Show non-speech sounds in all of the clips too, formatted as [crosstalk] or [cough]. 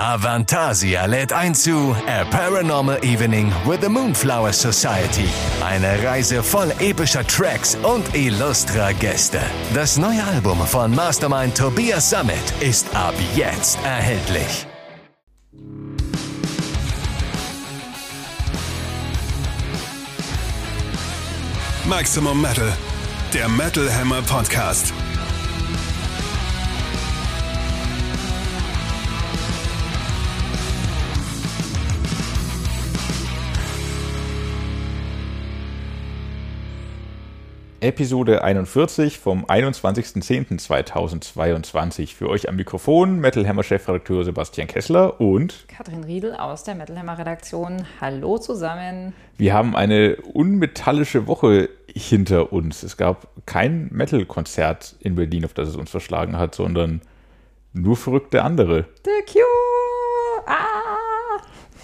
Avantasia lädt ein zu A Paranormal Evening with the Moonflower Society. Eine Reise voll epischer Tracks und illustrer Gäste. Das neue Album von Mastermind Tobias Summit ist ab jetzt erhältlich. Maximum Metal, der Metal Hammer Podcast. Episode 41 vom 21.10.2022. Für euch am Mikrofon Metal Hammer Chefredakteur Sebastian Kessler und Katrin Riedel aus der Metal Hammer Redaktion. Hallo zusammen. Wir haben eine unmetallische Woche hinter uns. Es gab kein Metal-Konzert in Berlin, auf das es uns verschlagen hat, sondern nur verrückte andere. The Cure! Ah!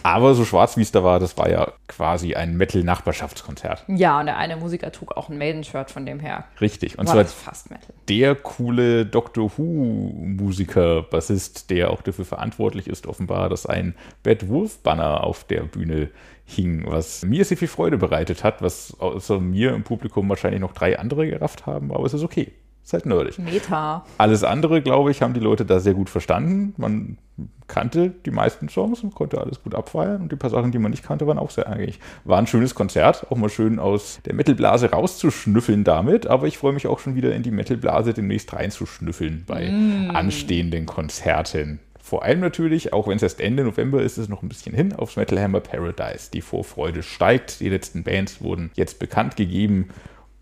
Aber so schwarz wie es da war, das war ja quasi ein Metal-Nachbarschaftskonzert. Ja, und der eine Musiker trug auch ein Maiden-Shirt von dem her. Richtig. Und War zwar fast Metal. der coole Doctor Who-Musiker, Bassist, der auch dafür verantwortlich ist, offenbar, dass ein Bad Wolf-Banner auf der Bühne hing, was mir sehr viel Freude bereitet hat, was außer mir im Publikum wahrscheinlich noch drei andere gerafft haben, aber es ist okay. Ist halt nerdig. Meta. Alles andere, glaube ich, haben die Leute da sehr gut verstanden. Man kannte die meisten Songs und konnte alles gut abfeiern. Und die paar Sachen, die man nicht kannte, waren auch sehr eigentlich. War ein schönes Konzert, auch mal schön aus der Metalblase rauszuschnüffeln damit. Aber ich freue mich auch schon wieder in die Metalblase demnächst reinzuschnüffeln bei anstehenden Konzerten. Vor allem natürlich, auch wenn es erst Ende November ist, ist es noch ein bisschen hin, aufs Metal Hammer Paradise. Die Vorfreude steigt. Die letzten Bands wurden jetzt bekannt gegeben.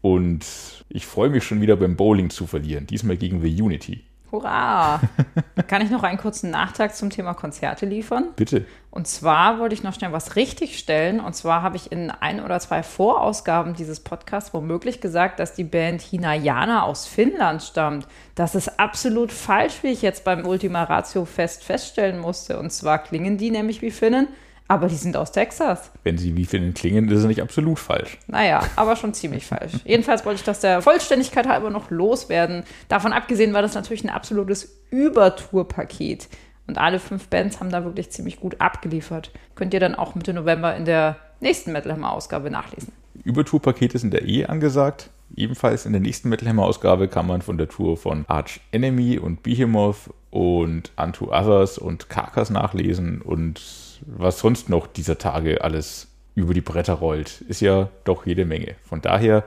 Und ich freue mich schon wieder beim Bowling zu verlieren. Diesmal gegen The Unity. Hurra! [laughs] Kann ich noch einen kurzen Nachtrag zum Thema Konzerte liefern? Bitte. Und zwar wollte ich noch schnell was richtigstellen. Und zwar habe ich in ein oder zwei Vorausgaben dieses Podcasts womöglich gesagt, dass die Band Hinayana aus Finnland stammt. Das ist absolut falsch, wie ich jetzt beim Ultima Ratio Fest feststellen musste. Und zwar klingen die nämlich wie Finnen, aber die sind aus Texas. Wenn sie wie Finnen klingen, ist es nicht absolut falsch. Naja, aber schon ziemlich falsch. [laughs] Jedenfalls wollte ich das der Vollständigkeit halber noch loswerden. Davon abgesehen war das natürlich ein absolutes Übertourpaket. Und alle fünf Bands haben da wirklich ziemlich gut abgeliefert. Könnt ihr dann auch Mitte November in der nächsten Metal Hammer Ausgabe nachlesen. Übertourpakete sind da eh angesagt. Ebenfalls in der nächsten Metal Hammer Ausgabe kann man von der Tour von Arch Enemy und Behemoth und Unto Others und Carcass nachlesen und was sonst noch dieser Tage alles über die Bretter rollt. Ist ja doch jede Menge. Von daher,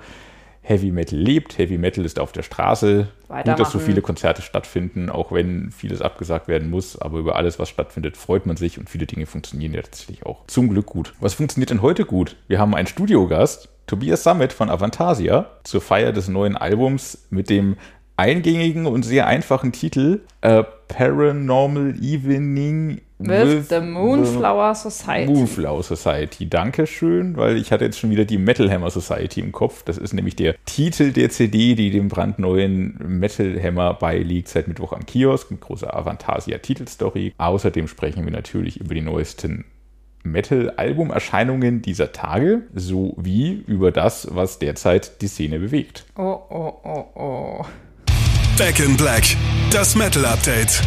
Heavy Metal lebt, Heavy Metal ist auf der Straße. Gut, dass so viele Konzerte stattfinden, auch wenn vieles abgesagt werden muss. Aber über alles, was stattfindet, freut man sich und viele Dinge funktionieren ja tatsächlich auch zum Glück gut. Was funktioniert denn heute gut? Wir haben einen Studiogast, Tobias Summit von Avantasia, zur Feier des neuen Albums mit dem eingängigen und sehr einfachen Titel A Paranormal Evening With the Moonflower Society. Moonflower Society. Dankeschön, weil ich hatte jetzt schon wieder die Metal Hammer Society im Kopf. Das ist nämlich der Titel der CD, die dem brandneuen Metal Hammer beiliegt, seit Mittwoch am Kiosk mit großer Avantasia-Titelstory. Außerdem sprechen wir natürlich über die neuesten Metal-Album-Erscheinungen dieser Tage sowie über das, was derzeit die Szene bewegt. Oh, oh, oh, oh. Back in Black, das Metal Update.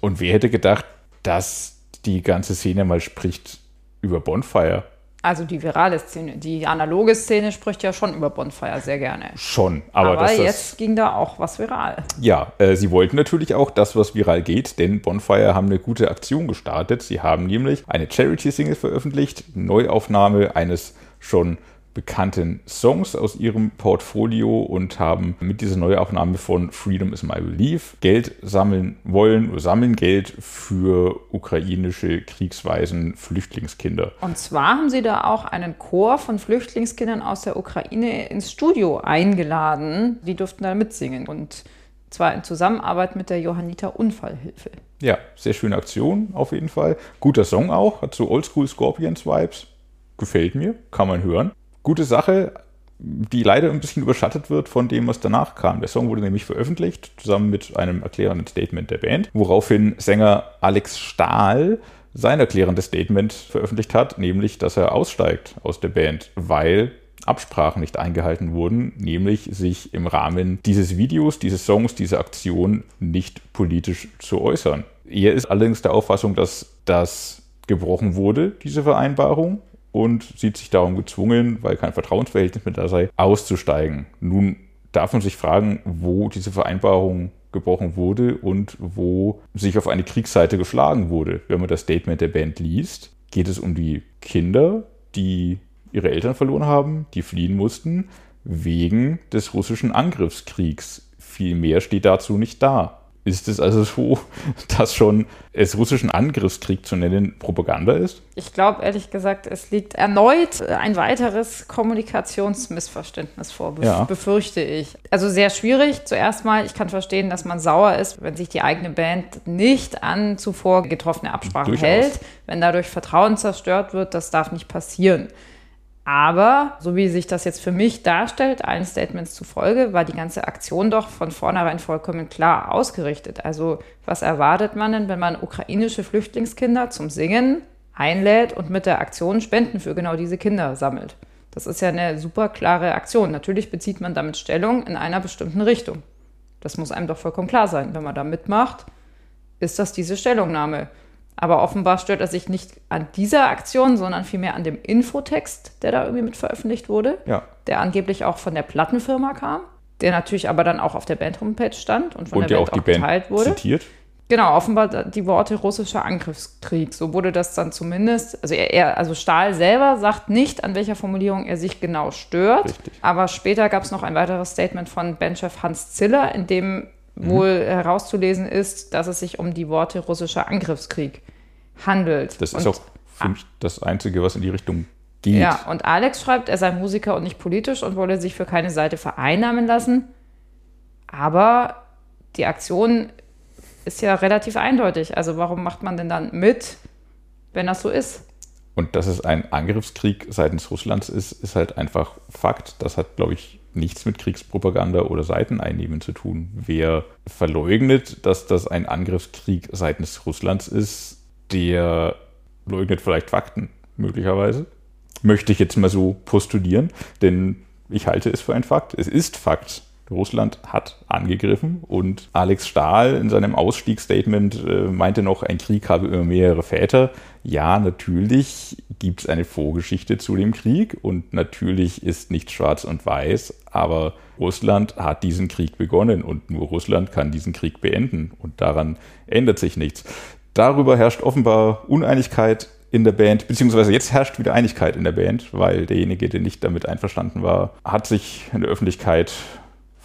Und wer hätte gedacht, dass die ganze Szene mal spricht über Bonfire? Also die virale Szene, die analoge Szene spricht ja schon über Bonfire sehr gerne. Schon, aber, Aber, dass das, jetzt ging da auch was viral. Ja, äh, sie wollten natürlich auch das, was viral geht, denn Bonfire haben eine gute Aktion gestartet. Sie haben nämlich eine Charity-Single veröffentlicht, Neuaufnahme eines schon bekannten Songs aus ihrem Portfolio und haben mit dieser Neuaufnahme von Freedom is My Belief Geld sammeln wollen oder sammeln Geld für ukrainische kriegsweisen Flüchtlingskinder. Und zwar haben sie da auch einen Chor von Flüchtlingskindern aus der Ukraine ins Studio eingeladen. Die durften da mitsingen. Und zwar in Zusammenarbeit mit der Johanniter Unfallhilfe. Ja, sehr schöne Aktion auf jeden Fall. Guter Song auch, hat so Oldschool Scorpions Vibes. Gefällt mir, kann man hören. Gute Sache, die leider ein bisschen überschattet wird von dem, was danach kam. Der Song wurde nämlich veröffentlicht, zusammen mit einem erklärenden Statement der Band, woraufhin Sänger Alex Stahl sein erklärendes Statement veröffentlicht hat, nämlich, dass er aussteigt aus der Band, weil Absprachen nicht eingehalten wurden, nämlich sich im Rahmen dieses Videos, dieses Songs, dieser Aktion nicht politisch zu äußern. Er ist allerdings der Auffassung, dass das gebrochen wurde, diese Vereinbarung, und sieht sich darum gezwungen, weil kein Vertrauensverhältnis mehr da sei, auszusteigen. Nun darf man sich fragen, wo diese Vereinbarung gebrochen wurde und wo sich auf eine Kriegsseite geschlagen wurde. Wenn man das Statement der Band liest, geht es um die Kinder, die ihre Eltern verloren haben, die fliehen mussten wegen des russischen Angriffskriegs. Viel mehr steht dazu nicht da. Ist es also so, [laughs] dass schon es russischen Angriffskrieg zu nennen Propaganda ist? Ich glaube ehrlich gesagt, es liegt erneut ein weiteres Kommunikationsmissverständnis vor, be ja. befürchte ich. Also sehr schwierig. Zuerst mal, ich kann verstehen, dass man sauer ist, wenn sich die eigene Band nicht an zuvor getroffene Absprachen Durchaus. hält. Wenn dadurch Vertrauen zerstört wird, das darf nicht passieren. Aber so wie sich das jetzt für mich darstellt, allen Statements zufolge, war die ganze Aktion doch von vornherein vollkommen klar ausgerichtet. Also was erwartet man denn, wenn man ukrainische Flüchtlingskinder zum Singen einlädt und mit der Aktion Spenden für genau diese Kinder sammelt? Das ist ja eine super klare Aktion. Natürlich bezieht man damit Stellung in einer bestimmten Richtung. Das muss einem doch vollkommen klar sein. Wenn man da mitmacht, ist das diese Stellungnahme. Aber offenbar stört er sich nicht an dieser Aktion, sondern vielmehr an dem Infotext, der da irgendwie mit veröffentlicht wurde, ja. der angeblich auch von der Plattenfirma kam, der natürlich aber dann auch auf der Band-Homepage stand und von und der Band auch, auch geteilt Band wurde. Zitiert. Genau, offenbar die Worte russischer Angriffskrieg. So wurde das dann zumindest. Also er, er, also Stahl selber sagt nicht, an welcher Formulierung er sich genau stört. Richtig. Aber später gab es noch ein weiteres Statement von Bandchef Hans Ziller, in dem mhm. wohl herauszulesen ist, dass es sich um die Worte russischer Angriffskrieg handelt. Das ist und, auch ich, das Einzige, was in die Richtung geht. Ja, und Alex schreibt, er sei Musiker und nicht politisch und wolle sich für keine Seite vereinnahmen lassen. Aber die Aktion ist ja relativ eindeutig. Also warum macht man denn dann mit, wenn das so ist? Und dass es ein Angriffskrieg seitens Russlands ist, ist halt einfach Fakt. Das hat, glaube ich, nichts mit Kriegspropaganda oder Seiteneinnehmen zu tun. Wer verleugnet, dass das ein Angriffskrieg seitens Russlands ist, der leugnet vielleicht Fakten, möglicherweise. Möchte ich jetzt mal so postulieren, denn ich halte es für ein Fakt. Es ist Fakt. Russland hat angegriffen und Alex Stahl in seinem Ausstiegsstatement äh, meinte noch, ein Krieg habe immer mehrere Väter. Ja, natürlich gibt es eine Vorgeschichte zu dem Krieg und natürlich ist nicht schwarz und weiß, aber Russland hat diesen Krieg begonnen und nur Russland kann diesen Krieg beenden und daran ändert sich nichts. Darüber herrscht offenbar Uneinigkeit in der Band, beziehungsweise jetzt herrscht wieder Einigkeit in der Band, weil derjenige, der nicht damit einverstanden war, hat sich in der Öffentlichkeit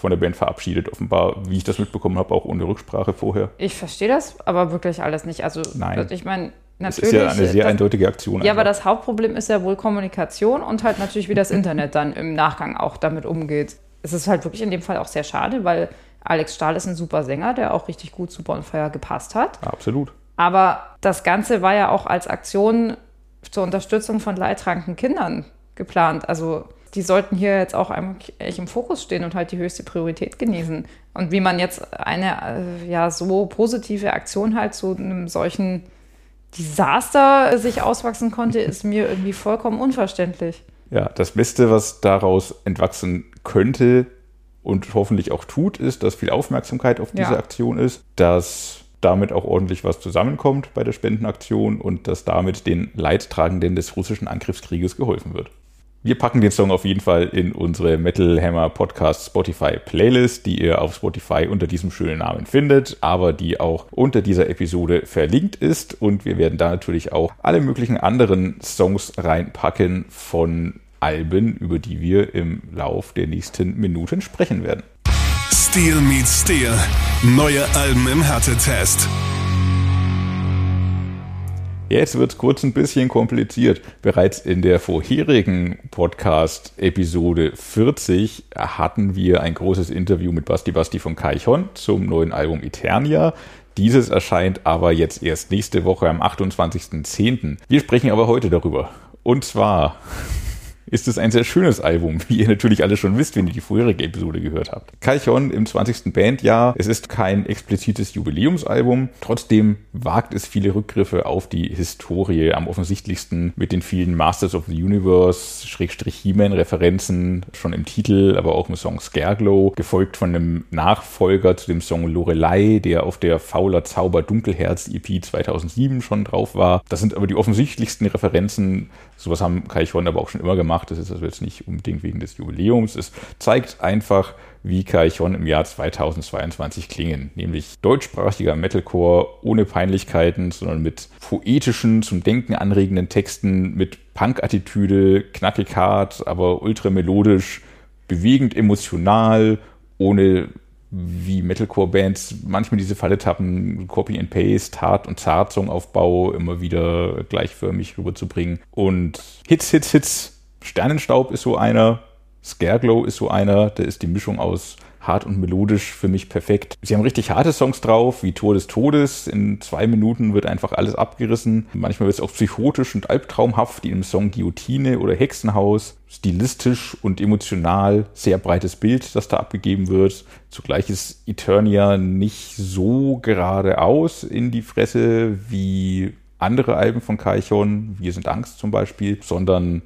von der Band verabschiedet, offenbar, wie ich das mitbekommen habe, auch ohne Rücksprache vorher. Ich verstehe das, aber wirklich alles nicht. Also, Nein. ich meine, natürlich. Das ist ja eine sehr das, eindeutige Aktion. Ja, einfach. aber das Hauptproblem ist ja wohl Kommunikation und halt natürlich, wie das Internet dann im Nachgang auch damit umgeht. Es ist halt wirklich in dem Fall auch sehr schade, weil Alex Stahl ist ein super Sänger, der auch richtig gut zu Bonfire gepasst hat. absolut. Aber das Ganze war ja auch als Aktion zur Unterstützung von leidtragenden Kindern geplant. Also die sollten hier jetzt auch eigentlich im Fokus stehen und halt die höchste Priorität genießen. Und wie man jetzt eine äh, ja so positive Aktion halt zu einem solchen Desaster sich auswachsen konnte, ist mir irgendwie vollkommen unverständlich. Ja, das Beste, was daraus entwachsen könnte und hoffentlich auch tut, ist, dass viel Aufmerksamkeit auf diese ja. Aktion ist, dass damit auch ordentlich was zusammenkommt bei der Spendenaktion und dass damit den Leidtragenden des russischen Angriffskrieges geholfen wird. Wir packen den Song auf jeden Fall in unsere Metal Hammer Podcast Spotify Playlist, die ihr auf Spotify unter diesem schönen Namen findet, aber die auch unter dieser Episode verlinkt ist. Und wir werden da natürlich auch alle möglichen anderen Songs reinpacken von Alben, über die wir im Lauf der nächsten Minuten sprechen werden. Steel meets Steel. Neue Alben im Härtetest. Jetzt wird es kurz ein bisschen kompliziert. Bereits in der vorherigen Podcast-Episode 40 hatten wir ein großes Interview mit Basti Basti von Kaichon zum neuen Album Eternia. Dieses erscheint aber jetzt erst nächste Woche am 28.10. Wir sprechen aber heute darüber. Und zwar ist es ein sehr schönes Album, wie ihr natürlich alle schon wisst, wenn ihr die vorherige Episode gehört habt. Calchon im 20. Bandjahr. Es ist kein explizites Jubiläumsalbum. Trotzdem wagt es viele Rückgriffe auf die Historie. Am offensichtlichsten mit den vielen Masters of the Universe, Schrägstrich He-Man-Referenzen schon im Titel, aber auch im Song Scareglow, gefolgt von einem Nachfolger zu dem Song Lorelei, der auf der Fauler Zauber Dunkelherz EP 2007 schon drauf war. Das sind aber die offensichtlichsten Referenzen. Sowas haben Calchon aber auch schon immer gemacht. Das ist also jetzt nicht unbedingt wegen des Jubiläums. Es zeigt einfach, wie Kaichon im Jahr 2022 klingen. Nämlich deutschsprachiger Metalcore ohne Peinlichkeiten, sondern mit poetischen, zum Denken anregenden Texten, mit Punk-Attitüde, knackig hart, aber ultra melodisch, bewegend emotional, ohne wie Metalcore-Bands manchmal diese Falle tappen, Copy and Paste, Hart- und Zart-Songaufbau immer wieder gleichförmig rüberzubringen. Und Hits, Hits, Hits Sternenstaub ist so einer, Scareglow ist so einer, der ist die Mischung aus hart und melodisch für mich perfekt. Sie haben richtig harte Songs drauf, wie Tor des Todes. In zwei Minuten wird einfach alles abgerissen. Manchmal wird es auch psychotisch und albtraumhaft, wie im Song Guillotine oder Hexenhaus. Stilistisch und emotional sehr breites Bild, das da abgegeben wird. Zugleich ist Eternia nicht so geradeaus in die Fresse wie andere Alben von Kaichon, Wir sind Angst zum Beispiel, sondern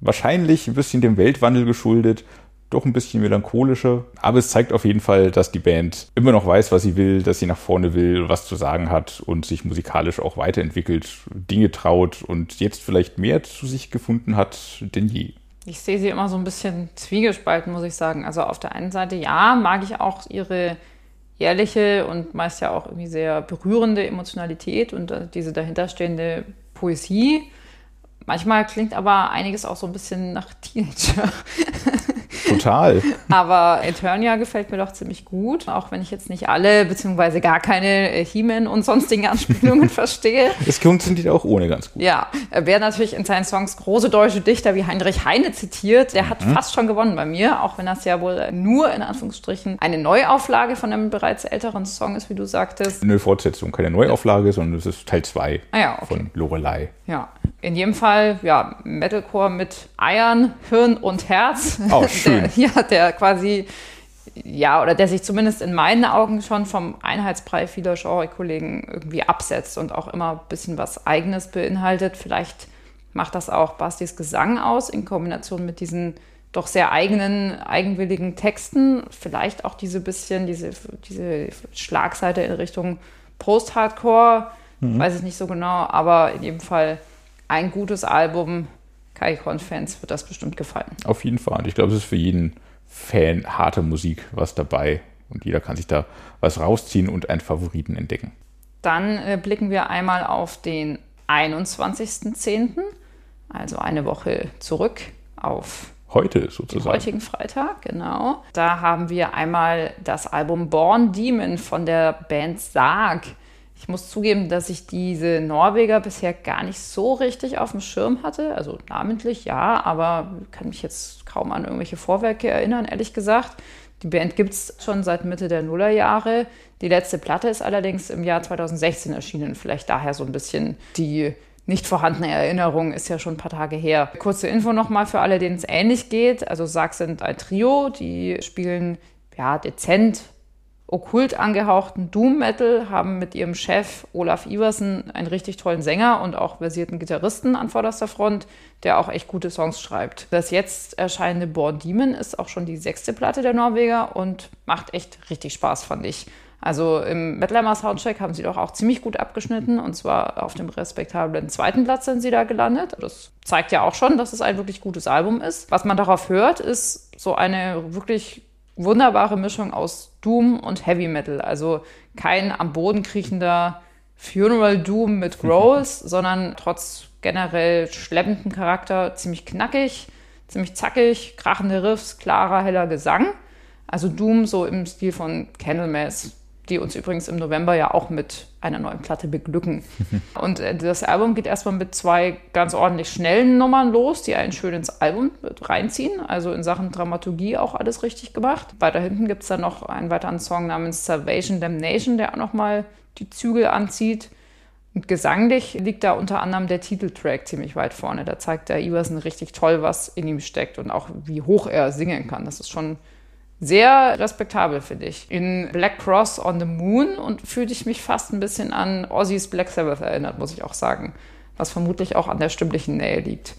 wahrscheinlich ein bisschen dem Weltwandel geschuldet, doch ein bisschen melancholischer. Aber es zeigt auf jeden Fall, dass die Band immer noch weiß, was sie will, dass sie nach vorne will, was zu sagen hat und sich musikalisch auch weiterentwickelt, Dinge traut und jetzt vielleicht mehr zu sich gefunden hat denn je. Ich sehe sie immer so ein bisschen zwiegespalten, muss ich sagen. Also auf der einen Seite, ja, mag ich auch ihre ehrliche und meist ja auch irgendwie sehr berührende Emotionalität und äh, diese dahinterstehende Poesie. Manchmal klingt aber einiges auch so ein bisschen nach Teenager. [laughs] Total. aber Eternia gefällt mir doch ziemlich gut, auch wenn ich jetzt nicht alle beziehungsweise gar keine äh, He-Man und sonstigen Anspielungen [laughs] verstehe. Es funktioniert auch ohne ganz gut. Ja, wer natürlich in seinen Songs große deutsche Dichter wie Heinrich Heine zitiert, der hat mhm. fast schon gewonnen bei mir, auch wenn das ja wohl nur in Anführungsstrichen eine Neuauflage von einem bereits älteren Song ist, wie du sagtest. Eine Fortsetzung, keine Neuauflage, sondern es ist Teil 2 ah ja, okay. von Lorelei. Ja, in jedem Fall, ja, Metalcore mit Eiern, Hirn und Herz. Oh, [laughs] schön. Der, [laughs] ja, der quasi, ja, oder der sich zumindest in meinen Augen schon vom Einheitsbrei vieler Genre-Kollegen irgendwie absetzt und auch immer ein bisschen was Eigenes beinhaltet. Vielleicht macht das auch Bastis Gesang aus in Kombination mit diesen doch sehr eigenen, eigenwilligen Texten. Vielleicht auch diese bisschen, diese, diese Schlagseite in Richtung Post-Hardcore. Mhm. Weiß ich nicht so genau, aber in jedem Fall ein gutes Album. Kaikon-Fans wird das bestimmt gefallen. Auf jeden Fall. Und ich glaube, es ist für jeden Fan harte Musik was dabei. Und jeder kann sich da was rausziehen und einen Favoriten entdecken. Dann äh, blicken wir einmal auf den 21.10., also eine Woche zurück auf heute sozusagen. Den heutigen Freitag, genau. Da haben wir einmal das Album Born Demon von der Band Sarg ich muss zugeben, dass ich diese Norweger bisher gar nicht so richtig auf dem Schirm hatte. Also namentlich ja, aber kann mich jetzt kaum an irgendwelche Vorwerke erinnern, ehrlich gesagt. Die Band gibt es schon seit Mitte der Nullerjahre. Die letzte Platte ist allerdings im Jahr 2016 erschienen. Vielleicht daher so ein bisschen die nicht vorhandene Erinnerung, ist ja schon ein paar Tage her. Kurze Info nochmal für alle, denen es ähnlich geht. Also Sarg sind ein Trio, die spielen ja dezent okkult angehauchten Doom Metal, haben mit ihrem Chef Olaf Iversen einen richtig tollen Sänger und auch versierten Gitarristen an vorderster Front, der auch echt gute Songs schreibt. Das jetzt erscheinende Born Demon ist auch schon die sechste Platte der Norweger und macht echt richtig Spaß, fand ich. Also im Metal Soundcheck haben sie doch auch ziemlich gut abgeschnitten und zwar auf dem respektablen zweiten Platz sind sie da gelandet. Das zeigt ja auch schon, dass es ein wirklich gutes Album ist. Was man darauf hört, ist so eine wirklich wunderbare Mischung aus Doom und Heavy Metal. Also kein am Boden kriechender Funeral Doom mit [laughs] Growls, sondern trotz generell schleppenden Charakter ziemlich knackig, ziemlich zackig, krachende Riffs, klarer, heller Gesang. Also Doom so im Stil von Candlemass die uns übrigens im November ja auch mit einer neuen Platte beglücken. [laughs] Und äh, das Album geht erstmal mit zwei ganz ordentlich schnellen Nummern los, die einen schön ins Album reinziehen. Also in Sachen Dramaturgie auch alles richtig gemacht. Weiter hinten gibt es dann noch einen weiteren Song namens Salvation Damnation, der auch nochmal die Zügel anzieht. Und gesanglich liegt da unter anderem der Titeltrack ziemlich weit vorne. Da zeigt der Iverson richtig toll, was in ihm steckt und auch wie hoch er singen kann. Das ist schon sehr respektabel, finde ich. In Black Cross on the Moon und fühlte ich mich fast ein bisschen an Ozzy's Black Sabbath erinnert, muss ich auch sagen. Was vermutlich auch an der stimmlichen Nähe liegt.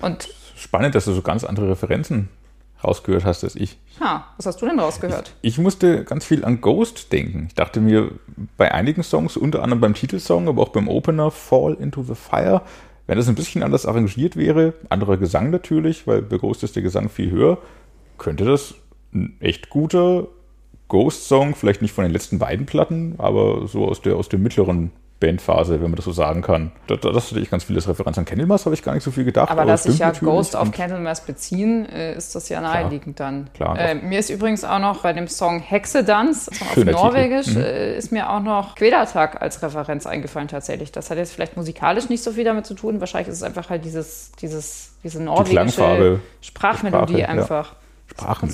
Und Spannend, dass du so ganz andere Referenzen rausgehört hast als ich. ha, was hast du denn rausgehört? Ich musste ganz viel an Ghost denken. Ich dachte mir, bei einigen Songs, unter anderem beim Titelsong, aber auch beim Opener Fall into the Fire, wenn das ein bisschen anders arrangiert wäre, anderer Gesang natürlich, weil bei Ghost ist der Gesang viel höher, könnte das echt guter Ghost-Song, vielleicht nicht von den letzten beiden Platten, aber so aus der, aus der mittleren Bandphase, wenn man das so sagen kann. Das, das hatte ich ganz vieles Referenz an Candlemas, habe ich gar nicht so viel gedacht. Aber dass es sich ja. Ghost auf Und Candlemass beziehen, äh, ist das ja naheliegend dann. Klar, äh, mir ist übrigens auch noch bei dem Song Hexedanz Song auf Norwegisch. Mhm. äh, ist mir auch noch Quälertag als Referenz eingefallen tatsächlich. Das hat jetzt vielleicht musikalisch nicht so viel damit zu tun. Wahrscheinlich ist es einfach halt dieses, dieses, diese norwegische Klangfarbe, Sprachmelodie Sprache, ja. einfach. Sprachenmelodie,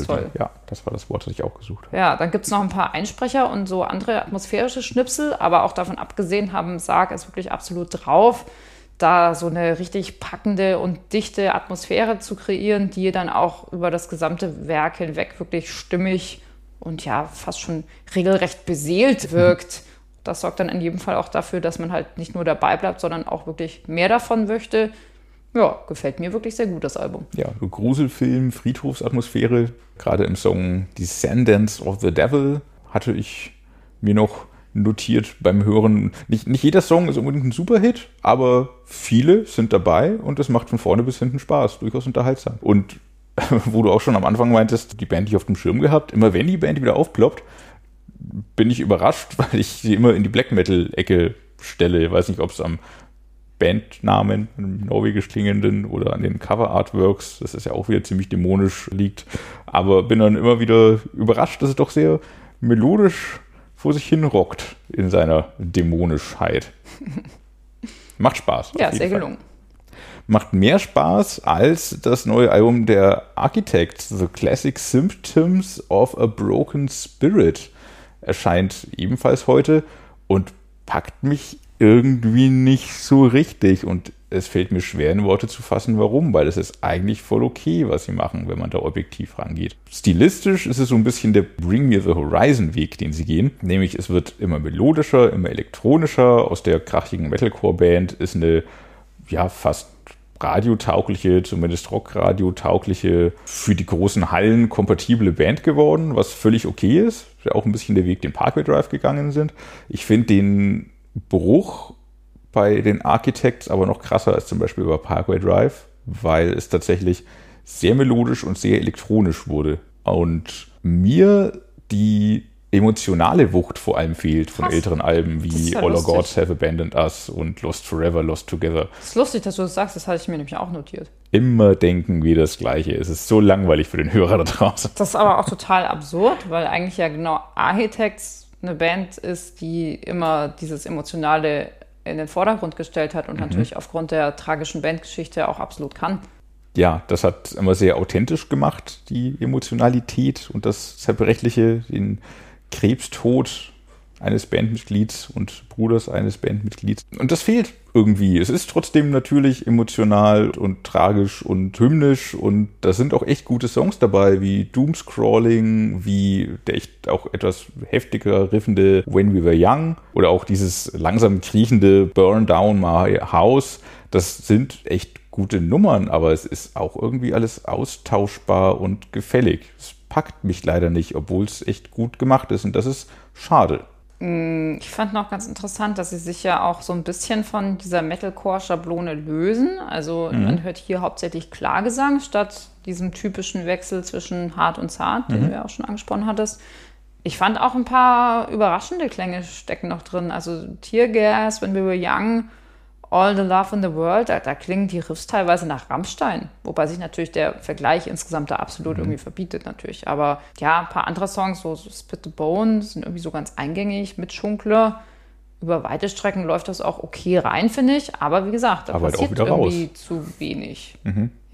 Toll. ja, das war das Wort, das ich auch gesucht habe. Ja, dann gibt es noch ein paar Einsprecher und so andere atmosphärische Schnipsel, aber auch davon abgesehen haben Sarg es wirklich absolut drauf, da so eine richtig packende und dichte Atmosphäre zu kreieren, die dann auch über das gesamte Werk hinweg wirklich stimmig und ja, fast schon regelrecht beseelt wirkt. Das sorgt dann in jedem Fall auch dafür, dass man halt nicht nur dabei bleibt, sondern auch wirklich mehr davon möchte. Ja, gefällt mir wirklich sehr gut, das Album. Ja, Gruselfilm, Friedhofsatmosphäre, gerade im Song Descendants of the Devil hatte ich mir noch notiert beim Hören. Nicht, nicht jeder Song ist unbedingt ein Superhit, aber viele sind dabei und es macht von vorne bis hinten Spaß, durchaus unterhaltsam. Und [laughs] wo du auch schon am Anfang meintest, die Band nicht auf dem Schirm gehabt, immer wenn die Band wieder aufploppt, bin ich überrascht, [laughs] weil ich sie immer in die Black Metal-Ecke stelle. Ich weiß nicht, ob es am Bandnamen, einem norwegisch klingenden oder an den Cover-Artworks, das ist ja auch wieder ziemlich dämonisch liegt. Aber bin dann immer wieder überrascht, dass es doch sehr melodisch vor sich hin rockt in seiner Dämonischheit. [laughs] Macht Spaß. Ja, sehr Fall. gelungen. Macht mehr Spaß als das neue Album der Architects, The Classic Symptoms of a Broken Spirit. Erscheint ebenfalls heute und packt mich irgendwie nicht so richtig. Und es fällt mir schwer, in Worte zu fassen, warum, weil es ist eigentlich voll okay, was sie machen, wenn man da objektiv rangeht. Stilistisch ist es so ein bisschen der Bring Me the Horizon Weg, den sie gehen. Nämlich es wird immer melodischer, immer elektronischer. Aus der krachigen Metalcore-Band ist eine, ja, fast radiotaugliche, zumindest Rockradio-taugliche, für die großen Hallen kompatible Band geworden, was völlig okay ist. Auch ein bisschen der Weg, den Parkway Drive gegangen sind. Ich finde den Bruch bei den Architects aber noch krasser als zum Beispiel bei Parkway Drive, weil es tatsächlich sehr melodisch und sehr elektronisch wurde. Und mir die emotionale Wucht vor allem fehlt von Krass. älteren Alben Das wie ja All Our. Gods Have Abandoned Us und Lost Forever, Lost Together. Es ist lustig, dass du das sagst, das hatte ich mir nämlich auch notiert. Immer denken wir das Gleiche. Es ist so langweilig für den Hörer da draußen. Das ist aber auch total absurd, weil eigentlich ja genau Architects eine Band ist, die immer dieses Emotionale in den Vordergrund gestellt hat und natürlich aufgrund der tragischen Bandgeschichte auch absolut kann. ja, das hat immer sehr authentisch gemacht, die Emotionalität und das Zerbrechliche, den Krebstod eines Bandmitglieds und Bruders eines Bandmitglieds. Und das fehlt irgendwie. Es ist trotzdem natürlich emotional und tragisch und hymnisch und da sind auch echt gute Songs dabei, wie Doomscrawling, wie der echt auch etwas heftiger riffende When We Were Young oder auch dieses langsam kriechende Burn Down My House. Das sind echt gute Nummern, aber es ist auch irgendwie alles austauschbar und gefällig. Es packt mich leider nicht, obwohl es echt gut gemacht ist und das ist schade. Ich fand noch ganz interessant, dass sie sich ja auch so ein bisschen von dieser Metalcore-Schablone lösen. Also man hört hier hauptsächlich Klagesang statt diesem typischen Wechsel zwischen hart und zart, den du ja auch schon angesprochen hattest. Ich fand auch ein paar überraschende Klänge stecken noch drin. Also Teargas, When We Were Young, All the Love in the World, da, da klingen die Riffs teilweise nach Rammstein. Wobei sich natürlich der Vergleich insgesamt da absolut irgendwie verbietet natürlich. Aber ja, ein paar andere Songs, so, Spit the Bone, sind irgendwie so ganz eingängig mit Schunkler. über weite Strecken läuft das auch okay rein, finde ich. Aber wie gesagt, da Aber halt auch passiert wieder raus. irgendwie zu wenig.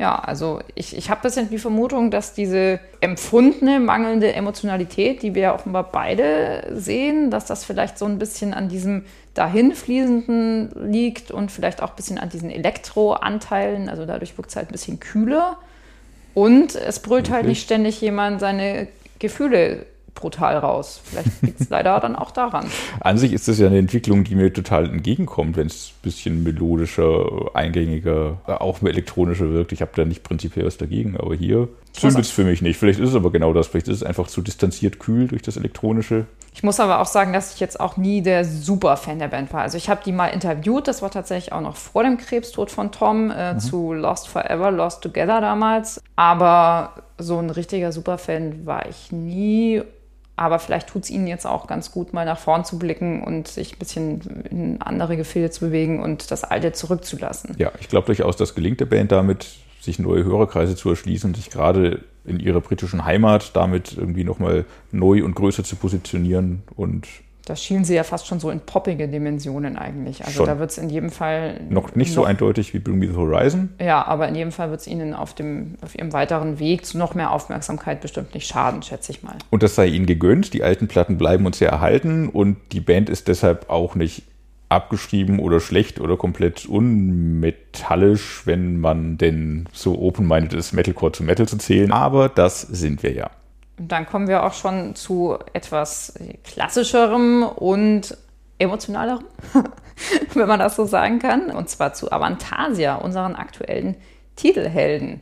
Ja, also ich, ich habe ein bisschen die Vermutung, dass diese empfundene mangelnde Emotionalität, die wir ja offenbar beide sehen, dass das vielleicht so ein bisschen an diesem dahinfließenden liegt und vielleicht auch ein bisschen an diesen Elektroanteilen. Also dadurch wirkt es halt ein bisschen kühler. Und es brüllt halt Wirklich? nicht ständig jemand seine Gefühle brutal raus. Vielleicht liegt es [laughs] leider dann auch daran. An sich ist das ja eine Entwicklung, die mir total entgegenkommt, wenn es ein bisschen melodischer, eingängiger, auch mehr elektronischer wirkt. Ich habe da nicht prinzipiell was dagegen, aber hier zündet es für mich nicht. Vielleicht ist es aber genau das. Vielleicht ist es einfach zu distanziert kühl durch das Elektronische. Ich muss aber auch sagen, dass ich jetzt auch nie der Super-Fan der Band war. Also ich habe die mal interviewt, das war tatsächlich auch noch vor dem Krebstod von Tom, äh, zu Lost Forever, Lost Together damals. Aber so ein richtiger Superfan war ich nie. Aber vielleicht tut es ihnen jetzt auch ganz gut, mal nach vorn zu blicken und sich ein bisschen in andere Gefilde zu bewegen und das Alte zurückzulassen. Ja, ich glaube durchaus, das gelingt der Band damit, sich neue Hörerkreise zu erschließen und sich gerade in ihrer britischen Heimat damit irgendwie nochmal neu und größer zu positionieren und Da schielen sie ja fast schon so in poppige Dimensionen eigentlich. Also Schon. da wird es in jedem Fall noch nicht so eindeutig wie Bring Me the Horizon. Ja, aber in jedem Fall wird es ihnen auf, dem, auf ihrem weiteren Weg zu noch mehr Aufmerksamkeit bestimmt nicht schaden, schätze ich mal. Und das sei ihnen gegönnt. Die alten Platten bleiben uns ja erhalten und die Band ist deshalb auch nicht abgeschrieben oder schlecht oder komplett unmetallisch, wenn man denn so open-minded ist, Metalcore zu Metal zu zählen. Aber das sind wir ja. Dann kommen wir auch schon zu etwas klassischerem und emotionalerem, [laughs] wenn man das so sagen kann. Und zwar zu Avantasia, unseren aktuellen Titelhelden.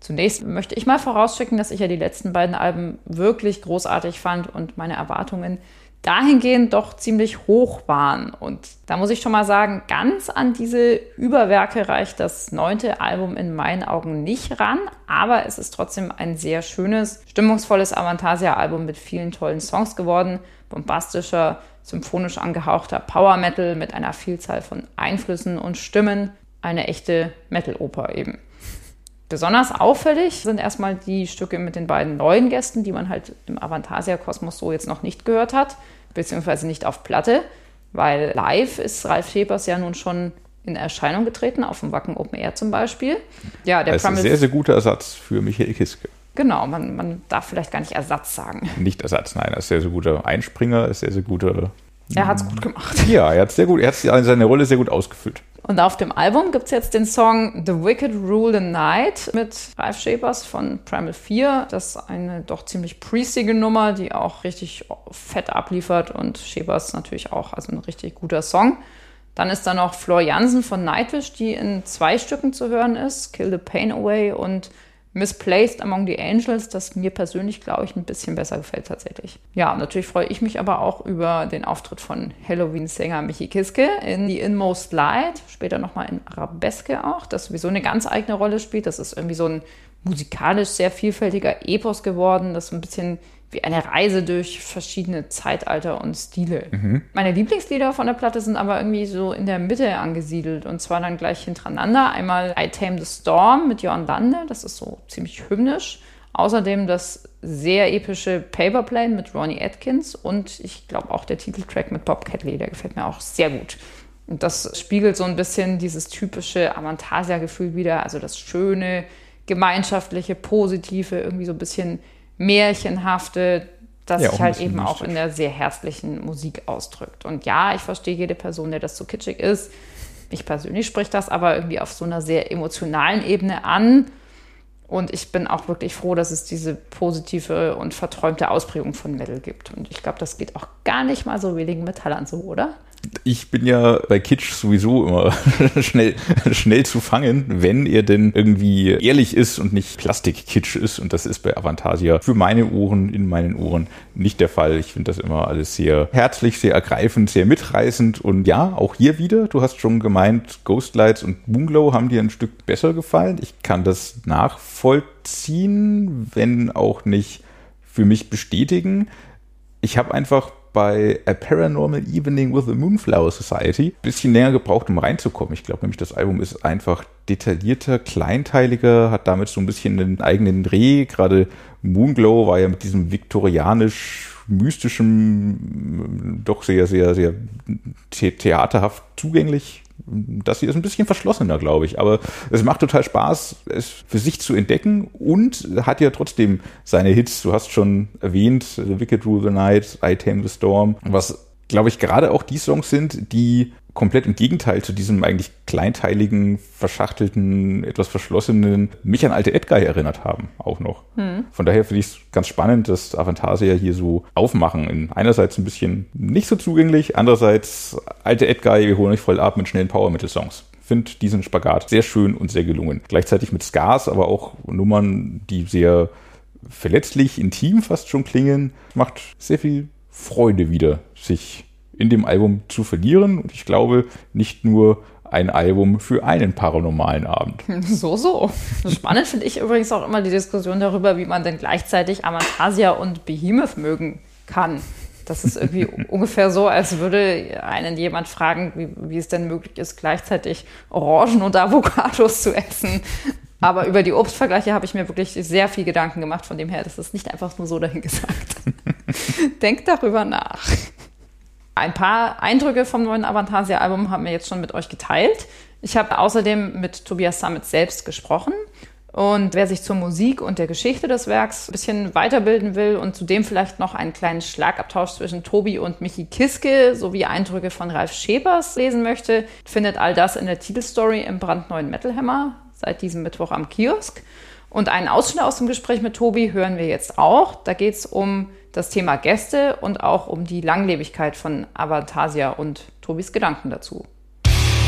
Zunächst möchte ich mal vorausschicken, dass ich ja die letzten beiden Alben wirklich großartig fand und meine Erwartungen dahingehend doch ziemlich hoch waren. Und da muss ich schon mal sagen, ganz an diese Überwerke reicht das neunte Album in meinen Augen nicht ran, aber es ist trotzdem ein sehr schönes, stimmungsvolles Avantasia-Album mit vielen tollen Songs geworden. Bombastischer, symphonisch angehauchter Power Metal mit einer Vielzahl von Einflüssen und Stimmen. Eine echte Metal-Oper eben. Besonders auffällig sind erstmal die Stücke mit den beiden neuen Gästen, die man halt im Avantasia-Kosmos so jetzt noch nicht gehört hat, beziehungsweise nicht auf Platte, weil live ist Ralf Schepers ja nun schon in Erscheinung getreten, auf dem Wacken Open Air zum Beispiel. Ja, der Das ist ein sehr, sehr guter Ersatz für Michael Kiske. Genau, man, man darf vielleicht gar nicht Ersatz sagen. Nicht Ersatz, nein, er ist sehr, sehr guter Einspringer, ist sehr, sehr guter. Er hat es gut gemacht. Ja, er hat sehr gut, er hat seine Rolle sehr gut ausgefüllt. Und auf dem Album gibt es jetzt den Song The Wicked Rule the Night mit Ralf Schepers von Primal 4. Das ist eine doch ziemlich priestige Nummer, die auch richtig fett abliefert und Schepers natürlich auch, also ein richtig guter Song. Dann ist da noch Flor Jansen von Nightwish, die in zwei Stücken zu hören ist, Kill the Pain Away und Misplaced Among the Angels, das mir persönlich, glaube ich, ein bisschen besser gefällt tatsächlich. Ja, natürlich freue ich mich aber auch über den Auftritt von Halloween-Sänger Michi Kiske in The Inmost Light, später nochmal in Arabeske auch, das sowieso eine ganz eigene Rolle spielt. Das ist irgendwie so ein musikalisch sehr vielfältiger Epos geworden, das so ein bisschen wie eine Reise durch verschiedene Zeitalter und Stile. Meine Lieblingslieder von der Platte sind aber irgendwie so in der Mitte angesiedelt und zwar dann gleich hintereinander. Einmal I Tame the Storm mit Jörn Lande, das ist so ziemlich hymnisch. Außerdem das sehr epische Paperplane mit Ronnie Atkins und ich glaube auch der Titeltrack mit Bob Catley, der gefällt mir auch sehr gut. Und das spiegelt so ein bisschen dieses typische Avantasia-Gefühl wieder, also das schöne, gemeinschaftliche, positive, irgendwie so ein bisschen märchenhafte, das Ja, auch sich halt eben auch mystisch. in der sehr herzlichen Musik ausdrückt. Und ja, ich verstehe jede Person, der das so kitschig ist. Mich persönlich spricht das aber irgendwie auf so einer sehr emotionalen Ebene an. Und ich bin auch wirklich froh, dass es diese positive und verträumte Ausprägung von Metal gibt. Und ich glaube, das geht auch gar nicht mal so wenigen Metallern so, oder? Ich bin ja bei Kitsch sowieso immer [laughs] schnell, schnell zu fangen, wenn er denn irgendwie ehrlich ist und nicht Plastik-Kitsch ist. Und das ist bei Avantasia für meine Ohren, in meinen Ohren nicht der Fall. Ich finde das immer alles sehr herzlich, sehr ergreifend, sehr mitreißend. Und ja, auch hier wieder, du hast schon gemeint, Ghostlights und Moonglow haben dir ein Stück besser gefallen. Ich kann das nachvollziehen, wenn auch nicht für mich bestätigen. Ich habe einfach bei A Paranormal Evening with the Moonflower Society ein bisschen länger gebraucht, um reinzukommen. Ich glaube nämlich, das Album ist einfach detaillierter, kleinteiliger, hat damit so ein bisschen einen eigenen Dreh. Gerade Moonglow war ja mit diesem viktorianisch mystischem, doch sehr, sehr, sehr theaterhaft zugänglich. Das hier ist ein bisschen verschlossener, glaube ich. Aber es macht total Spaß, es für sich zu entdecken und hat ja trotzdem seine Hits. Du hast schon erwähnt, The Wicked Rule the Night, I Tame the Storm, was glaube ich, gerade auch die Songs sind, die komplett im Gegenteil zu diesem eigentlich kleinteiligen, verschachtelten, etwas verschlossenen mich an alte Edguy erinnert haben, auch noch. Hm. Von daher finde ich es ganz spannend, dass Avantasia hier so aufmachen. In einerseits ein bisschen nicht so zugänglich, andererseits alte Edguy, wir holen euch voll ab mit schnellen Power-Metal-Songs finde diesen Spagat sehr schön und sehr gelungen. Gleichzeitig mit Scars, aber auch Nummern, die sehr verletzlich, intim fast schon klingen. Macht sehr viel Freude wieder, sich in dem Album zu verlieren. Und ich glaube, nicht nur ein Album für einen paranormalen Abend. [laughs] So, so. Spannend finde ich übrigens auch immer die Diskussion darüber, wie man denn gleichzeitig Amantasia und Behemoth mögen kann. Das ist irgendwie [laughs] ungefähr so, als würde einen jemand fragen, wie, wie, es denn möglich ist, gleichzeitig Orangen und Avocados zu essen. Aber über die Obstvergleiche habe ich mir wirklich sehr viel Gedanken gemacht. Von dem her, das ist nicht einfach nur so dahingesagt. [laughs] Denkt darüber nach. Ein paar Eindrücke vom neuen Avantasia-Album haben wir jetzt schon mit euch geteilt. Ich habe außerdem mit Tobias Summit selbst gesprochen. Und wer sich zur Musik und der Geschichte des Werks ein bisschen weiterbilden will und zudem vielleicht noch einen kleinen Schlagabtausch zwischen Tobi und Michi Kiske sowie Eindrücke von Ralf Schepers lesen möchte, findet all das in der Titelstory im brandneuen Metal Hammer seit diesem Mittwoch am Kiosk. Und einen Ausschnitt aus dem Gespräch mit Tobi hören wir jetzt auch. Da geht es um das Thema Gäste und auch um die Langlebigkeit von Avantasia und Tobis Gedanken dazu.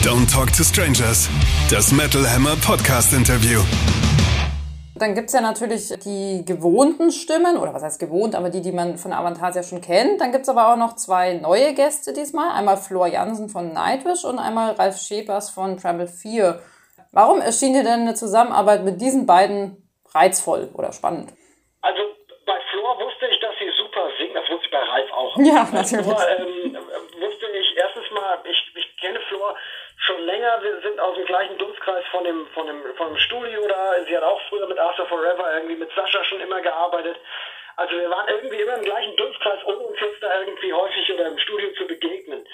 Don't Talk to Strangers, das Metal Hammer Podcast Interview. Dann gibt es ja natürlich die gewohnten Stimmen, oder was heißt gewohnt, aber die, die man von Avantasia schon kennt. Dann gibt es aber auch noch zwei neue Gäste diesmal. Einmal Flor Jansen von Nightwish und einmal Ralf Schepers von Travel 4. Warum erschien dir denn eine Zusammenarbeit mit diesen beiden reizvoll oder spannend? Also bei Flor wusste ich, dass sie super singt, das wusste ich bei Ralf auch. [laughs] Ja, natürlich. Flor, ähm, wusste ich erstens mal, ich, ich kenne Flor schon länger, wir sind aus dem gleichen Dunstkreis von dem, von dem, von dem Studio da. Sie hat auch früher mit After Forever irgendwie mit Sascha schon immer gearbeitet. Also wir waren irgendwie immer im gleichen Dunstkreis, ohne uns jetzt da irgendwie häufig oder im Studio zu begegnen.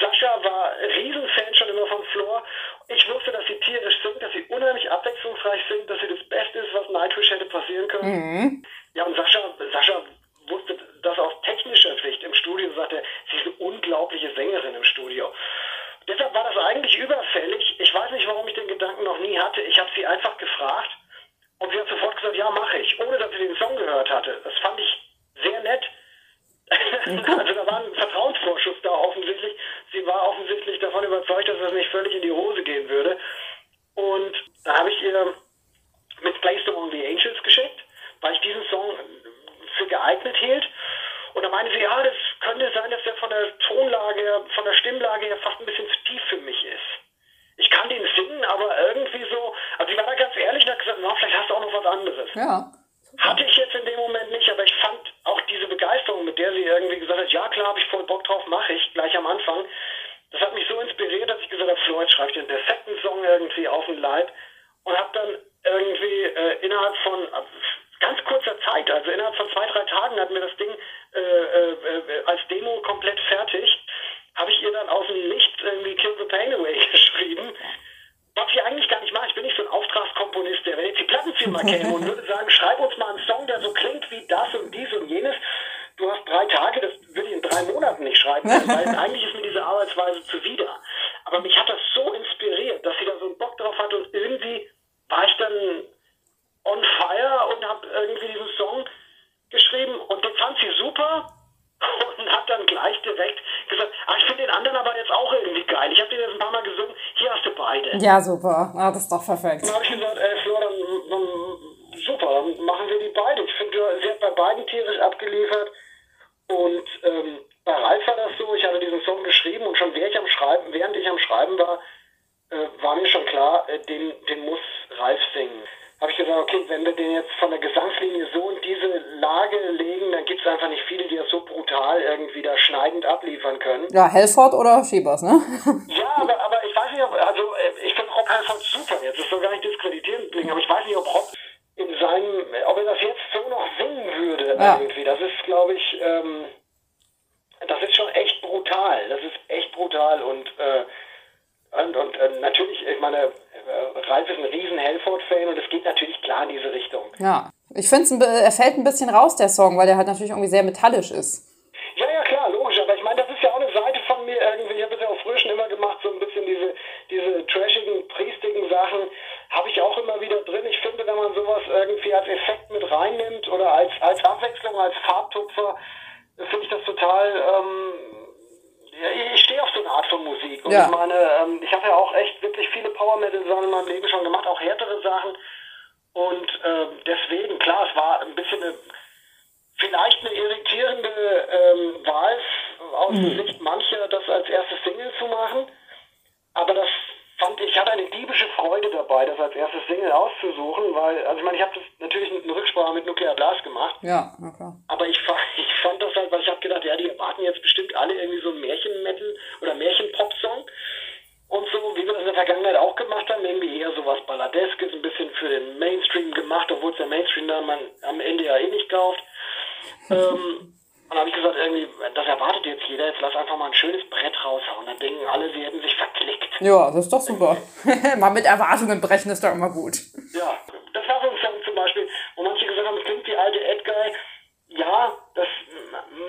Sascha war Riesenfan schon immer von Floor. Ich wusste, dass sie tierisch singt, dass sie unheimlich abwechslungsreich singt, dass sie das Beste ist, was Nightwish hätte passieren können. Mhm. Ja, und Sascha, Sascha wusste das aus technischer Sicht im Studio, sagte, sie ist eine unglaubliche Sängerin im Studio. Deshalb war das eigentlich überfällig. Ich weiß nicht, warum ich den Gedanken noch nie hatte. Ich habe sie einfach gefragt und sie hat sofort gesagt, ja, mache ich, ohne dass sie den Song gehört hatte. Das fand ich sehr nett. also da war ein Vertrauensvorschuss da offensichtlich. Sie war offensichtlich davon überzeugt, dass das nicht völlig in die Hose gehen würde. Und da habe ich ihr mit Place Among the Angels geschickt, weil ich diesen Song für geeignet hielt. Und da meinte sie, ja, das könnte sein, dass der von der Tonlage her, von der Stimmlage her fast ein bisschen zu tief für mich ist. Ich kann den singen, aber irgendwie so, also sie war da ganz ehrlich und hat gesagt, na, vielleicht hast du auch noch was anderes. Ja. Hatte ich jetzt in dem Moment nicht, aber ich fand auch diese Begeisterung, mit der sie irgendwie gesagt hat, ja klar, habe ich voll Bock drauf, mache ich gleich am Anfang. Das hat mich so inspiriert, dass ich gesagt habe, Floyd schreibt den perfekten Song irgendwie auf den Leib und habe dann irgendwie äh, innerhalb von äh, ganz kurzer Zeit, also innerhalb von zwei, drei Tagen hatten wir das Ding äh, äh, äh, als Demo komplett fertig. Habe ich ihr dann aus dem Nichts irgendwie Kill the Pain Away [laughs] geschrieben. Was ich eigentlich gar nicht mache, ich bin nicht so ein Auftragskomponist, der wenn jetzt die Plattenfirma [laughs] käme und würde sagen, schreib uns mal einen Song, der so klingt wie das und dies und jenes. Du hast drei Tage, das würde ich in drei Monaten nicht schreiben, weil eigentlich ist mir diese Arbeitsweise zuwider. Aber mich hat das so inspiriert, dass sie da so einen Bock drauf hat und irgendwie war ich dann on fire und habe irgendwie diesen Song geschrieben und den fand sie super und hat dann gleich direkt gesagt, ah, ich finde den anderen aber jetzt auch irgendwie geil. Ich habe den jetzt ein paar Mal gesungen, hier hast du beide. Ja, super. Ah, das ist doch perfekt. Dann habe ich gesagt, ey Flor, dann, dann, super, dann machen wir die beide. Ich finde, sie hat bei beiden tierisch abgeliefert und ähm, bei Ralf war das so, ich hatte diesen Song geschrieben und schon während ich am Schreiben, während ich am Schreiben war, äh, war mir schon klar, äh, den, den muss Ralf singen habe ich gesagt, okay, wenn wir den jetzt von der Gesangslinie so in diese Lage legen, dann gibt es einfach nicht viele, die das so brutal irgendwie da schneidend abliefern können. Ja, Helford oder Schiebers, ne? [laughs] ja, aber, aber ich weiß nicht, ob, also äh, ich finde Rob Helford so gar nicht diskreditieren, aber ich weiß nicht, ob Rob in seinem, ob er das jetzt so noch singen würde. ja. irgendwie. Das ist, glaube ich, ähm, das ist schon echt brutal. Das ist echt brutal und äh, und, und äh, natürlich, ich meine, äh, Ralf ist ein riesen Hellford-Fan und es geht natürlich klar in diese Richtung. Ja, ich finde, er fällt ein bisschen raus, der Song, weil der halt natürlich irgendwie sehr metallisch ist. Ja, ja, klar, logisch, aber ich meine, das ist ja auch eine Seite von mir irgendwie, ich habe das ja auch früher schon immer gemacht, so ein bisschen diese, diese trashigen, priestigen Sachen, habe ich auch immer wieder drin. Ich finde, wenn man sowas irgendwie als Effekt mit reinnimmt oder als, als Abwechslung, als Farbtupfer, finde ich das total, ähm, ja, ich stehe auf so eine Art von Musik. Und ja. ich meine, ähm, ich habe ja auch echt wirklich viele Power Metal Sachen in meinem Leben schon gemacht, auch härtere Sachen. Und äh, deswegen, klar, es war ein bisschen eine, vielleicht eine irritierende ähm, Wahl aus mhm. Sicht mancher, das als erste Single zu machen. Aber das fand ich, hatte eine diebische Freude dabei, das als erstes Single auszusuchen, weil, also ich meine, ich habe das natürlich eine Rücksprache mit Nuclear Blast gemacht. Ja, okay. Aber ich, ich fand das halt, weil ich habe gedacht, ja, die erwarten jetzt bestimmt alle irgendwie so ein Märchen-Metal oder Märchen-Pop-Song. Und so, wie wir das in der Vergangenheit auch gemacht haben, sowas Balladeskes, ein bisschen für den Mainstream gemacht, obwohl es der Mainstream dann man am Ende ja eh nicht kauft. [laughs] ähm, und dann habe ich gesagt, irgendwie, das erwartet jetzt jeder, jetzt lass einfach mal ein schönes Brett raushauen. Dann denken alle, sie hätten sich verklickt. Ja, das ist doch super. [laughs] [laughs] mal mit Erwartungen brechen ist doch immer gut. Ja, das war so ein Song zum Beispiel, wo manche gesagt haben, es klingt wie alte Edguy. Ja, das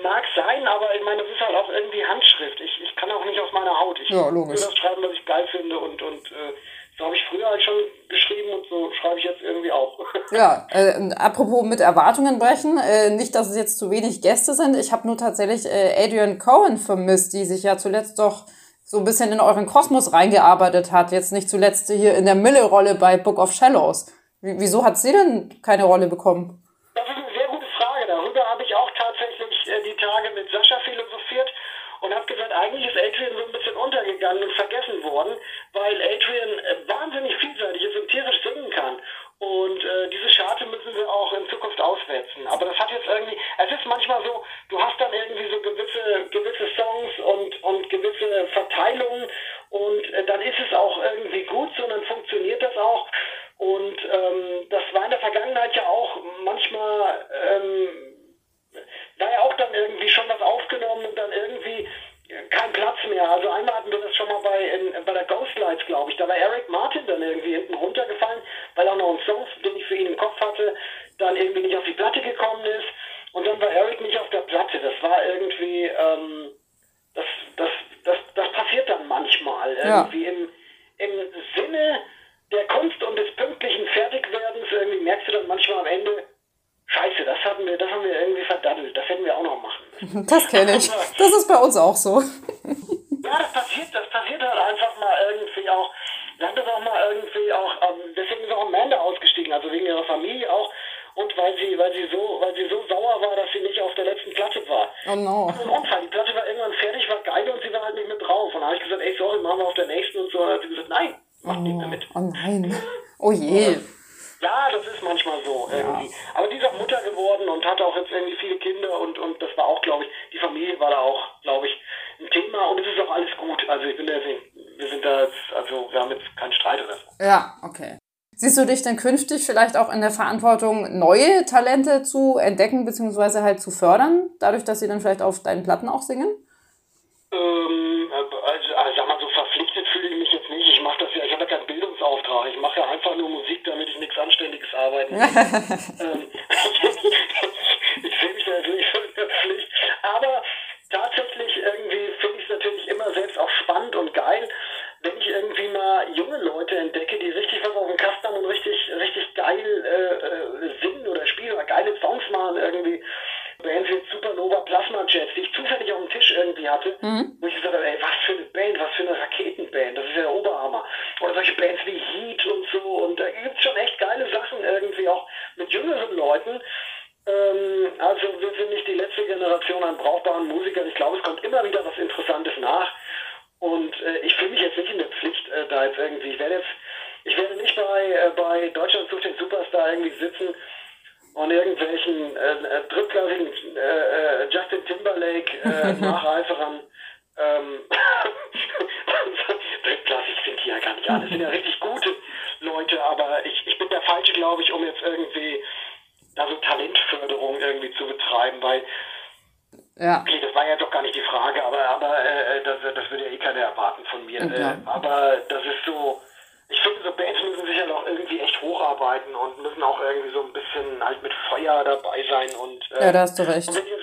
mag sein, aber ich meine, das ist halt auch irgendwie Handschrift. Ich, ich kann auch nicht aus meiner Haut. Ich ja, logisch. will das schreiben, was ich geil finde und, und äh, so habe ich früher halt schon geschrieben und so schreibe ich jetzt irgendwie auch. Ja, äh, apropos mit Erwartungen brechen, äh, nicht, dass es jetzt zu wenig Gäste sind. Ich habe nur tatsächlich äh, Adrian Cohen vermisst, die sich ja zuletzt doch so ein bisschen in euren Kosmos reingearbeitet hat. Jetzt nicht zuletzt hier in der Mille-Rolle bei Book of Shallows. W wieso hat sie denn keine Rolle bekommen? Das ist eine sehr gute Frage. Darüber habe ich auch tatsächlich äh, die Tage mit Sascha philosophiert und habe gesagt, eigentlich ist Adrian so ein bisschen untergegangen und vergessen worden, weil Adrian äh, wahnsinnig vielseitig ist und tierisch Auswetzen. Aber das hat jetzt irgendwie, es ist manchmal so, du hast dann irgendwie so gewisse, gewisse Songs und, und gewisse Verteilungen Das kenne ich. Das ist bei uns auch so. ja, das passiert, das passiert halt einfach mal irgendwie auch. Wir haben das auch mal irgendwie auch, ähm, deswegen ist auch Amanda ausgestiegen, also wegen ihrer Familie auch. Und weil sie, weil sie so, weil sie so sauer war, dass sie nicht auf der letzten Platte war. Oh no. Ein Unfall. Die Platte war irgendwann fertig, war geil und sie war halt nicht mit drauf. Und dann habe ich gesagt, ey, sorry, machen wir auf der nächsten und so. Und dann hat sie gesagt, nein, mach oh, nicht mehr mit. Oh nein. Oh je. Ja, das ist manchmal so irgendwie. Ja. Aber die ist auch Mutter geworden und hat auch jetzt irgendwie viele Kinder und, und das war auch, glaube ich, die Familie war da auch, glaube ich, ein Thema und es ist auch alles gut. Also ich bin da wir sind da jetzt, also wir haben jetzt keinen Streit oder so. Ja, okay. Siehst du dich denn künftig vielleicht auch in der Verantwortung, neue Talente zu entdecken bzw. halt zu fördern, dadurch, dass sie dann vielleicht auf deinen Platten auch singen? Ähm, also, also sag mal so verpflichtet fühle ich mich jetzt nicht. Ich mache das ja, ich habe ja keinen Bildungsauftrag. Ich mache ja einfach nur Musik, damit ich nichts Anständiges arbeiten [laughs] ähm, [laughs] ich sehe mich da jetzt nicht so in der Pflicht. Aber junge Leute entdecke, die richtig was auf dem Kasten haben und richtig, richtig geil äh, äh singen oder spielen oder geile Songs machen irgendwie. Bands wie Supernova Plasma Jets, die ich zufällig auf dem Tisch irgendwie hatte, mhm. wo ich gesagt habe, ey, was für eine Band, was für eine Raketenband, das ist ja der Oberhammer. Oder solche Bands wie Heat und so. Und da gibt es schon echt geile Sachen irgendwie auch mit jüngeren Leuten. Ähm, also wir sind nicht die letzte Generation an brauchbaren Musikern. Ich glaube, es kommt immer wieder was Interessantes nach. gar nicht an. Das sind ja [laughs] richtig gute Leute, aber ich, ich bin der Falsche, glaube ich, um jetzt irgendwie da so Talentförderung irgendwie zu betreiben, weil ja. Okay, das war ja doch gar nicht die Frage, aber, aber äh, äh das, das würde ja eh keiner erwarten von mir. Okay. Äh, aber das ist so, ich finde, so Bands müssen sich ja noch irgendwie echt hocharbeiten und müssen auch irgendwie so ein bisschen halt mit Feuer dabei sein und. Äh, ja, da hast du recht. Und wenn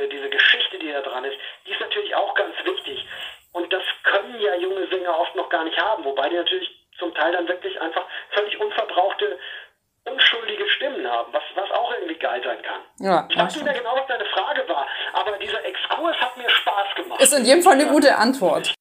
diese, diese Geschichte, die da dran ist, die ist natürlich auch ganz wichtig. Und das können ja junge Sänger oft noch gar nicht haben, wobei die natürlich zum Teil dann wirklich einfach völlig unverbrauchte, unschuldige Stimmen haben, was, was auch irgendwie geil sein kann. Ja, ich weiß nicht mehr genau, was deine Frage war, aber dieser Exkurs hat mir Spaß gemacht. Ist in jedem Fall eine gute Antwort.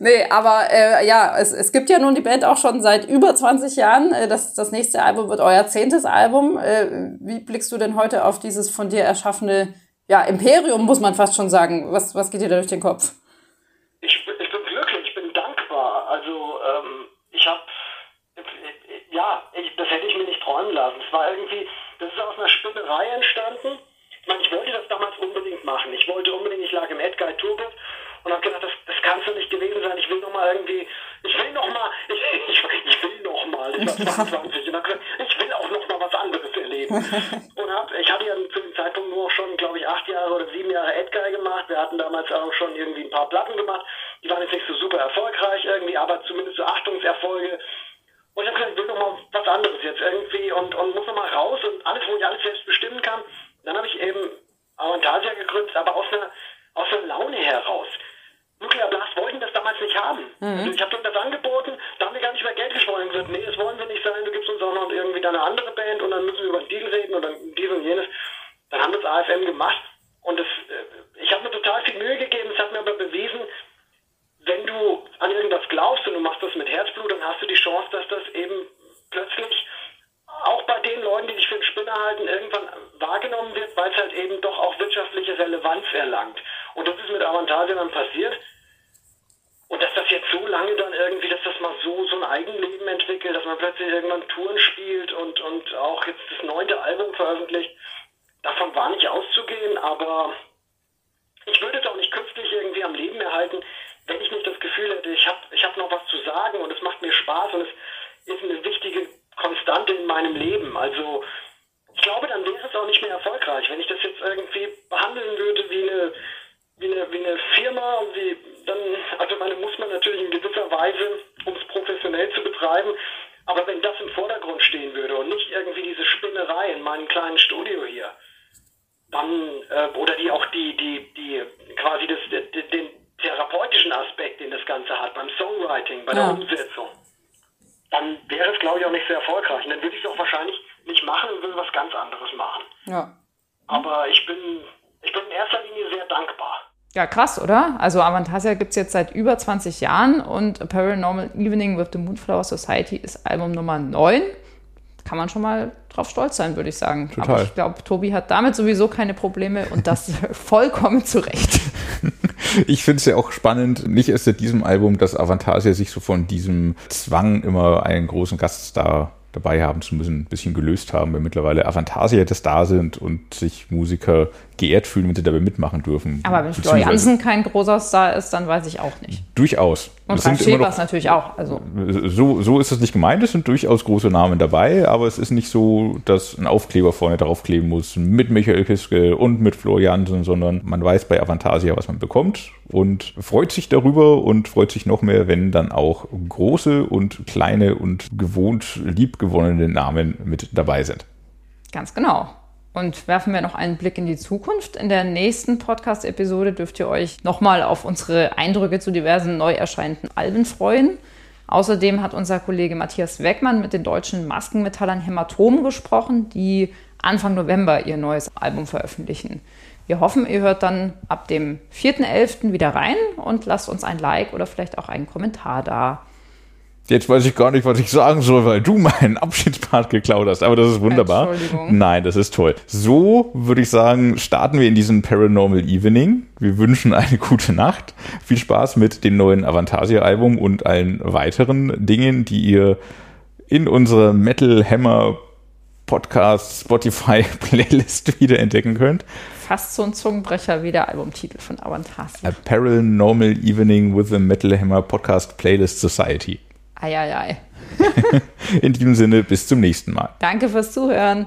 Nee, aber äh, ja, es, es gibt ja nun die Band auch schon seit über 20 Jahren. Äh, Das, das nächste Album wird euer zehntes Album. Äh, Wie blickst du denn heute auf dieses von dir erschaffene ja, Imperium, muss man fast schon sagen? Was, was geht dir da durch den Kopf? Ich, bin- ich bin glücklich, ich bin dankbar. Also, ähm, ich habe, ja, ich, das hätte ich mir nicht träumen lassen. Es war irgendwie, das ist aus einer Spinnerei entstanden. Ich meine, ich wollte das damals unbedingt machen. Ich wollte unbedingt, ich lag im Edguy Tourbus und habe gedacht, das, das kann es nicht gewesen sein. Ich will noch mal irgendwie, ich will noch mal, [laughs] ich, ich, ich will noch mal, ich war [laughs] 22 und habe gesagt, ich will auch noch mal was anderes erleben. [laughs] oder sieben Jahre Edguy gemacht. Wir hatten damals auch schon irgendwie ein paar Platten gemacht. Die waren jetzt nicht so super erfolgreich irgendwie, aber zumindest so Achtungserfolge. Und ich habe gesagt, ich will noch mal was anderes jetzt irgendwie und, und muss noch mal raus und alles, wo ich alles selbst bestimmen kann. Dann habe ich eben Avantasia gegründet, aber aus einer, aus einer Laune heraus. Nuclear Blast wollten das damals nicht haben. Also ich habe denen das angeboten, da haben wir gar nicht mehr Geld gesprochen und gesagt, nee, das wollen wir nicht sein, du gibst uns auch noch irgendwie deine andere Band und dann müssen wir über einen Deal reden oder dies und jenes. Dann haben wir das AFM gemacht und das, äh, ich habe mir total viel Mühe gegeben, es hat mir aber bewiesen, wenn du an irgendwas glaubst und du machst das mit Herzblut, dann hast du die Chance, dass das eben plötzlich auch bei den Leuten, die dich für einen Spinner halten, irgendwann wahrgenommen wird, weil es halt eben doch auch wirtschaftliche Relevanz erlangt. Und das ist mit Avantasia dann passiert. Und dass das jetzt so lange dann irgendwie, dass das mal so, so ein Eigenleben entwickelt, dass man plötzlich irgendwann Touren spielt und, und auch jetzt das neunte Album veröffentlicht, davon war nicht auszugehen, aber ich würde es auch nicht künstlich irgendwie am Leben erhalten, wenn ich nicht das Gefühl hätte, ich habe ich hab noch was zu sagen und es macht mir Spaß und es ist eine wichtige Konstante in meinem Leben. Also ich glaube, dann wäre es auch nicht mehr erfolgreich, wenn ich das jetzt irgendwie behandeln würde wie eine, wie eine, wie eine Firma. Wie, dann, also meine muss man natürlich in gewisser Weise, um es professionell zu betreiben, aber wenn das im Vordergrund stehen würde und nicht irgendwie diese Spinnerei in meinem kleinen Studio hier, dann, äh, oder die auch die, die, die, quasi das, den, den therapeutischen Aspekt, den das Ganze hat, beim Bei Ja. der Umsetzung, dann wäre es, glaube ich, auch nicht sehr erfolgreich. Und dann würde ich es auch wahrscheinlich nicht machen und würde was ganz anderes machen. Ja. Aber ich bin, ich bin in erster Linie sehr dankbar. Ja, krass, oder? Also Avantasia gibt es jetzt seit über 20 Jahren und A Paranormal Evening with the Moonflower Society ist Album Nummer 9. Kann man schon mal drauf stolz sein, würde ich sagen. Total. Aber ich glaube, Tobi hat damit sowieso keine Probleme und das [laughs] vollkommen zu Recht. Ich finde es ja auch spannend, nicht erst seit diesem Album, dass Avantasia sich so von diesem Zwang, immer einen großen Gaststar dabei haben zu müssen, ein bisschen gelöst haben, weil mittlerweile Avantasia das da sind und sich Musiker geehrt fühlen, wenn sie dabei mitmachen dürfen. Aber wenn Flor Beziehungsweise Jansen kein großer Star ist, dann weiß ich auch nicht. Durchaus. Und immer Schäpers noch- natürlich auch. Also so, so ist es nicht gemeint, es sind durchaus große Namen dabei, aber es ist nicht so, dass ein Aufkleber vorne draufkleben muss mit Michael Kiske und mit Floriansen, sondern man weiß bei Avantasia, was man bekommt und freut sich darüber und freut sich noch mehr, wenn dann auch große und kleine und gewohnt liebgewonnene Namen mit dabei sind. Ganz genau. Und werfen wir noch einen Blick in die Zukunft. In der nächsten Podcast-Episode dürft ihr euch nochmal auf unsere Eindrücke zu diversen neu erscheinenden Alben freuen. Außerdem hat unser Kollege Matthias Weckmann mit den deutschen Maskenmetallern Hämatom gesprochen, die Anfang November ihr neues Album veröffentlichen. Wir hoffen, ihr hört dann ab dem 4.11. wieder rein und lasst uns ein Like oder vielleicht auch einen Kommentar da. Jetzt weiß ich gar nicht, was ich sagen soll, weil du meinen Abschiedspart geklaut hast. Aber das ist wunderbar. Entschuldigung. Nein, das ist toll. So würde ich sagen, starten wir in diesen Paranormal Evening. Wir wünschen eine gute Nacht. Viel Spaß mit dem neuen Avantasia-Album und allen weiteren Dingen, die ihr in unserer Metal Hammer Podcast Spotify [laughs] Playlist wieder entdecken könnt. Fast so ein Zungenbrecher wie der Albumtitel von Avantasia. A Paranormal Evening with the Metal Hammer Podcast Playlist Society. Eieiei. [laughs] In diesem Sinne, bis zum nächsten Mal. Danke fürs Zuhören.